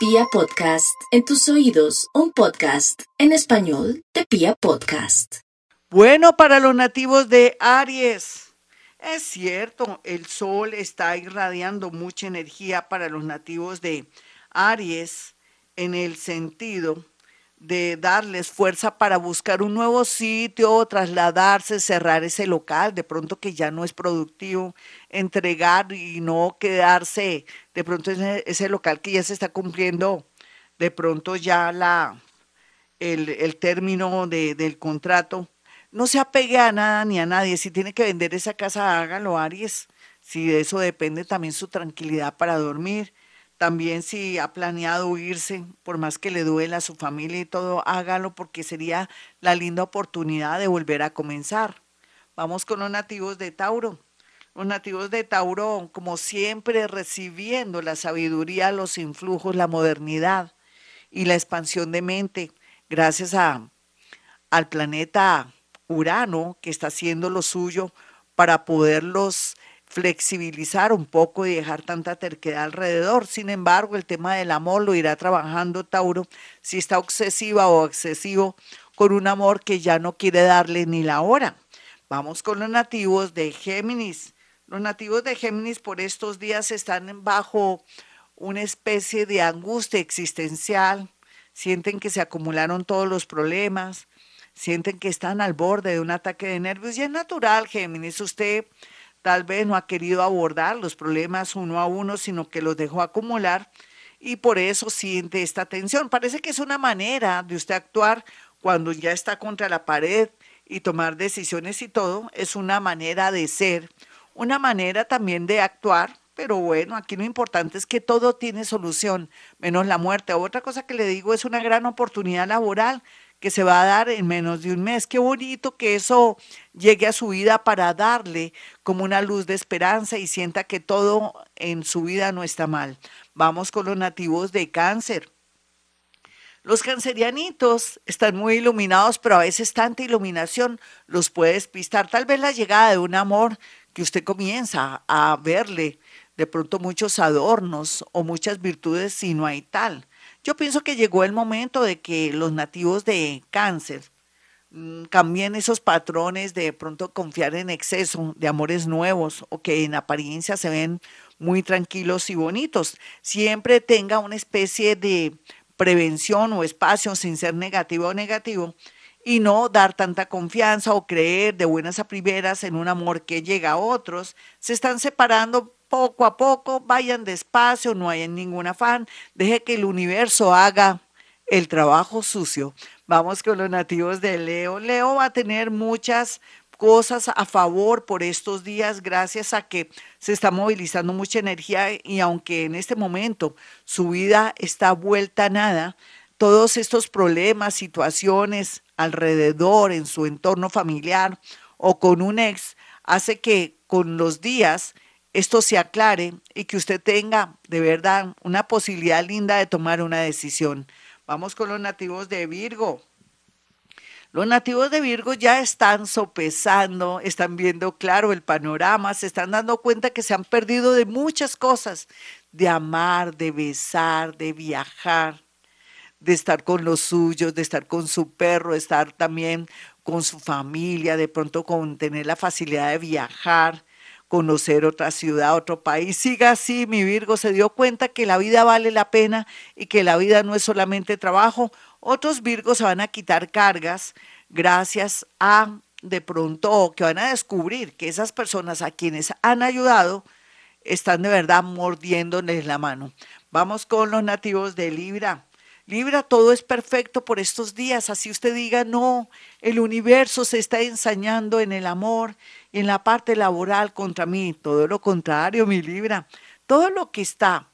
Pia Podcast, en tus oídos, un podcast en español de Pia Podcast. Bueno, para los nativos de Aries, es cierto, el sol está irradiando mucha energía para los nativos de Aries en el sentido de darles fuerza para buscar un nuevo sitio, trasladarse, cerrar ese local, de pronto que ya no es productivo, entregar y no quedarse de pronto ese, local que ya se está cumpliendo, de pronto ya la, el, el término de, del contrato. No se apegue a nada ni a nadie. Si tiene que vender esa casa, hágalo, Aries. Si de eso depende también su tranquilidad para dormir también si ha planeado irse, por más que le duela a su familia y todo, hágalo porque sería la linda oportunidad de volver a comenzar. Vamos con los nativos de Tauro. Los nativos de Tauro, como siempre, recibiendo la sabiduría, los influjos, la modernidad y la expansión de mente, gracias a, al planeta Urano, que está haciendo lo suyo para poderlos flexibilizar un poco y dejar tanta terquedad alrededor. Sin embargo, el tema del amor lo irá trabajando Tauro si está obsesiva o excesivo con un amor que ya no quiere darle ni la hora. Vamos con los nativos de Géminis. Los nativos de Géminis por estos días están bajo una especie de angustia existencial, sienten que se acumularon todos los problemas, sienten que están al borde de un ataque de nervios y es natural, Géminis, usted tal vez no ha querido abordar los problemas uno a uno, sino que los dejó acumular y por eso siente esta tensión. Parece que es una manera de usted actuar cuando ya está contra la pared y tomar decisiones y todo, es una manera de ser, una manera también de actuar, pero bueno, aquí lo importante es que todo tiene solución, menos la muerte. Otra cosa que le digo es una gran oportunidad laboral que se va a dar en menos de un mes. Qué bonito que eso llegue a su vida para darle como una luz de esperanza y sienta que todo en su vida no está mal. Vamos con los nativos de cáncer. Los cancerianitos están muy iluminados, pero a veces tanta iluminación los puede despistar. Tal vez la llegada de un amor que usted comienza a verle de pronto muchos adornos o muchas virtudes si no hay tal. Yo pienso que llegó el momento de que los nativos de cáncer mm, cambien esos patrones de pronto confiar en exceso de amores nuevos o que en apariencia se ven muy tranquilos y bonitos. Siempre tenga una especie de prevención o espacio sin ser negativo o negativo y no dar tanta confianza o creer de buenas a primeras en un amor que llega a otros. Se están separando poco a poco, vayan despacio, no hay ningún afán, deje que el universo haga el trabajo sucio. Vamos con los nativos de Leo. Leo va a tener muchas cosas a favor por estos días gracias a que se está movilizando mucha energía y aunque en este momento su vida está vuelta a nada, todos estos problemas, situaciones alrededor, en su entorno familiar o con un ex, hace que con los días esto se aclare y que usted tenga de verdad una posibilidad linda de tomar una decisión. Vamos con los nativos de Virgo. Los nativos de Virgo ya están sopesando, están viendo claro el panorama, se están dando cuenta que se han perdido de muchas cosas, de amar, de besar, de viajar, de estar con los suyos, de estar con su perro, de estar también con su familia, de pronto con tener la facilidad de viajar, conocer otra ciudad, otro país. Siga así, mi Virgo se dio cuenta que la vida vale la pena y que la vida no es solamente trabajo. Otros Virgos se van a quitar cargas gracias a de pronto que van a descubrir que esas personas a quienes han ayudado están de verdad mordiéndoles la mano. Vamos con los nativos de Libra. Libra, todo es perfecto por estos días. Así usted diga, no, el universo se está ensañando en el amor, en la parte laboral contra mí. Todo lo contrario, mi Libra. Todo lo que está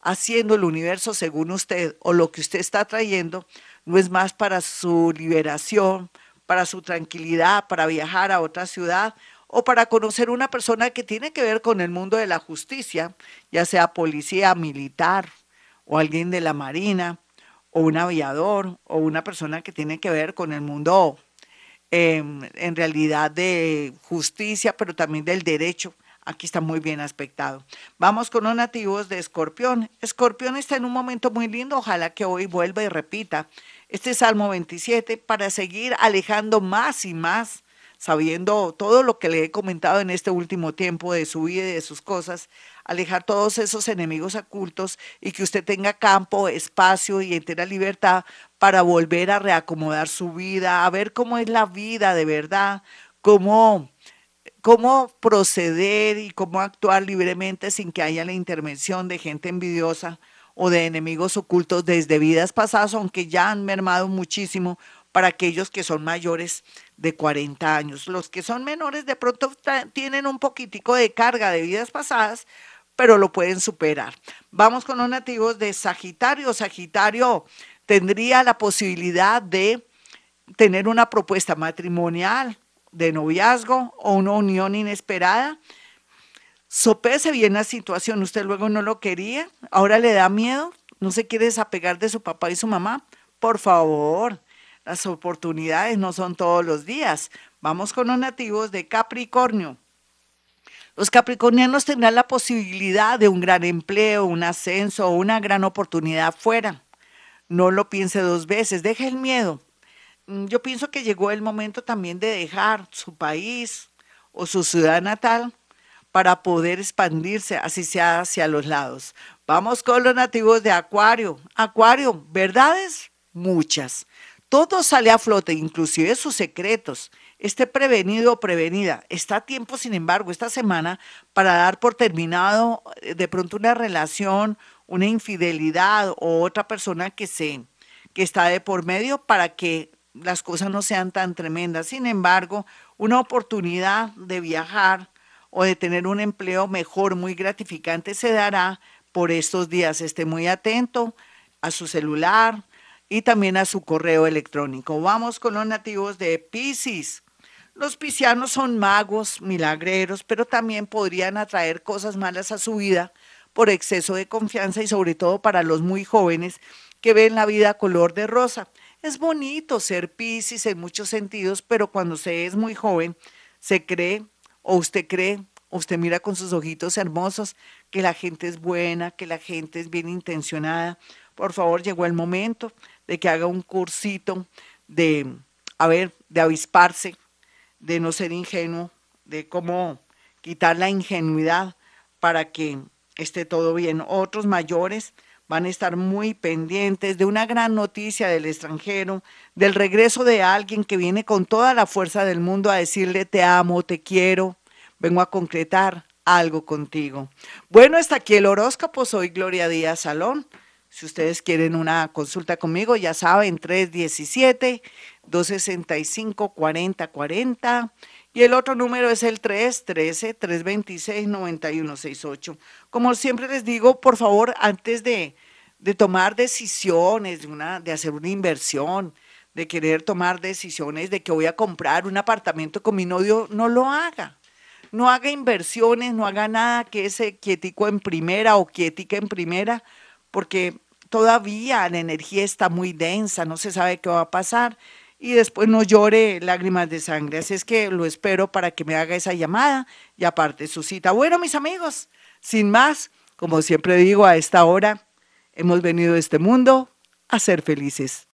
haciendo el universo según usted o lo que usted está trayendo no es más para su liberación, para su tranquilidad, para viajar a otra ciudad o para conocer una persona que tiene que ver con el mundo de la justicia, ya sea policía, militar o alguien de la marina o un aviador o una persona que tiene que ver con el mundo Em, en realidad de justicia, pero también del derecho Aquí está muy bien aspectado. Vamos con los nativos de Escorpión. Escorpión está en un momento muy lindo. Ojalá que hoy vuelva y repita este Salmo 27 para seguir alejando más y más, sabiendo todo lo que le he comentado en este último tiempo de su vida y de sus cosas, alejar todos esos enemigos ocultos y que usted tenga campo, espacio y entera libertad para volver a reacomodar su vida, a ver cómo es la vida de verdad, cómo cómo proceder y cómo actuar libremente sin que haya la intervención de gente envidiosa o de enemigos ocultos desde vidas pasadas, aunque ya han mermado muchísimo para aquellos que son mayores de 40 años. Los que son menores de pronto tienen un poquitico de carga de vidas pasadas, pero lo pueden superar. Vamos con los nativos de Sagitario. Sagitario tendría la posibilidad de tener una propuesta matrimonial de noviazgo o una unión inesperada. Sopese bien la situación, usted luego no lo quería, ahora le da miedo, no se quiere desapegar de su papá y su mamá. Por favor, las oportunidades no son todos los días. Vamos con los nativos de Capricornio. Los capricornianos tendrán la posibilidad de un gran empleo, un ascenso o una gran oportunidad fuera. No lo piense dos veces, deje el miedo. Mm, yo pienso que llegó el momento también de dejar su país o su ciudad natal para poder expandirse, así sea hacia los lados. Vamos con los nativos de Acuario. Acuario, verdades muchas. Todo sale a flote, inclusive sus secretos. Esté prevenido o prevenida. Está a tiempo, sin embargo, esta semana para dar por terminado eh, de pronto una relación, una infidelidad o otra persona que se que está de por medio para que las cosas no sean tan tremendas. Sin embargo, una oportunidad de viajar o de tener un empleo mejor, muy gratificante, se dará por estos días. Esté muy atento a su celular y también a su correo electrónico. Vamos con los nativos de Pisces. Los piscianos son magos, milagreros, pero también podrían atraer cosas malas a su vida por exceso de confianza y sobre todo para los muy jóvenes que ven la vida color de rosa. Es bonito ser Piscis en muchos sentidos, pero cuando se es muy joven, se cree, o usted cree, o usted mira con sus ojitos hermosos, que la gente es buena, que la gente es bien intencionada. Por favor, llegó el momento de que haga un cursito de, a ver, de avisparse, de no ser ingenuo, de cómo quitar la ingenuidad para que esté todo bien. Otros mayores van a estar muy pendientes de una gran noticia del extranjero, del regreso de alguien que viene con toda la fuerza del mundo a decirle te amo, te quiero, vengo a concretar algo contigo. Bueno, hasta aquí el horóscopo, soy Gloria Díaz Salón. Si ustedes quieren una consulta conmigo, ya saben, 317-265-4040. Y el otro número es el 313-326-9168. Como siempre les digo, por favor, antes de, de tomar decisiones, de, una, de hacer una inversión, de querer tomar decisiones de que voy a comprar un apartamento con mi novio, no lo haga. No haga inversiones, no haga nada que ese quietico en primera o quietica en primera, porque todavía la energía está muy densa, no se sabe qué va a pasar y después no llore lágrimas de sangre. Así es que lo espero para que me haga esa llamada y aparte su cita. Bueno, mis amigos, sin más, como siempre digo, a esta hora hemos venido a este mundo a ser felices.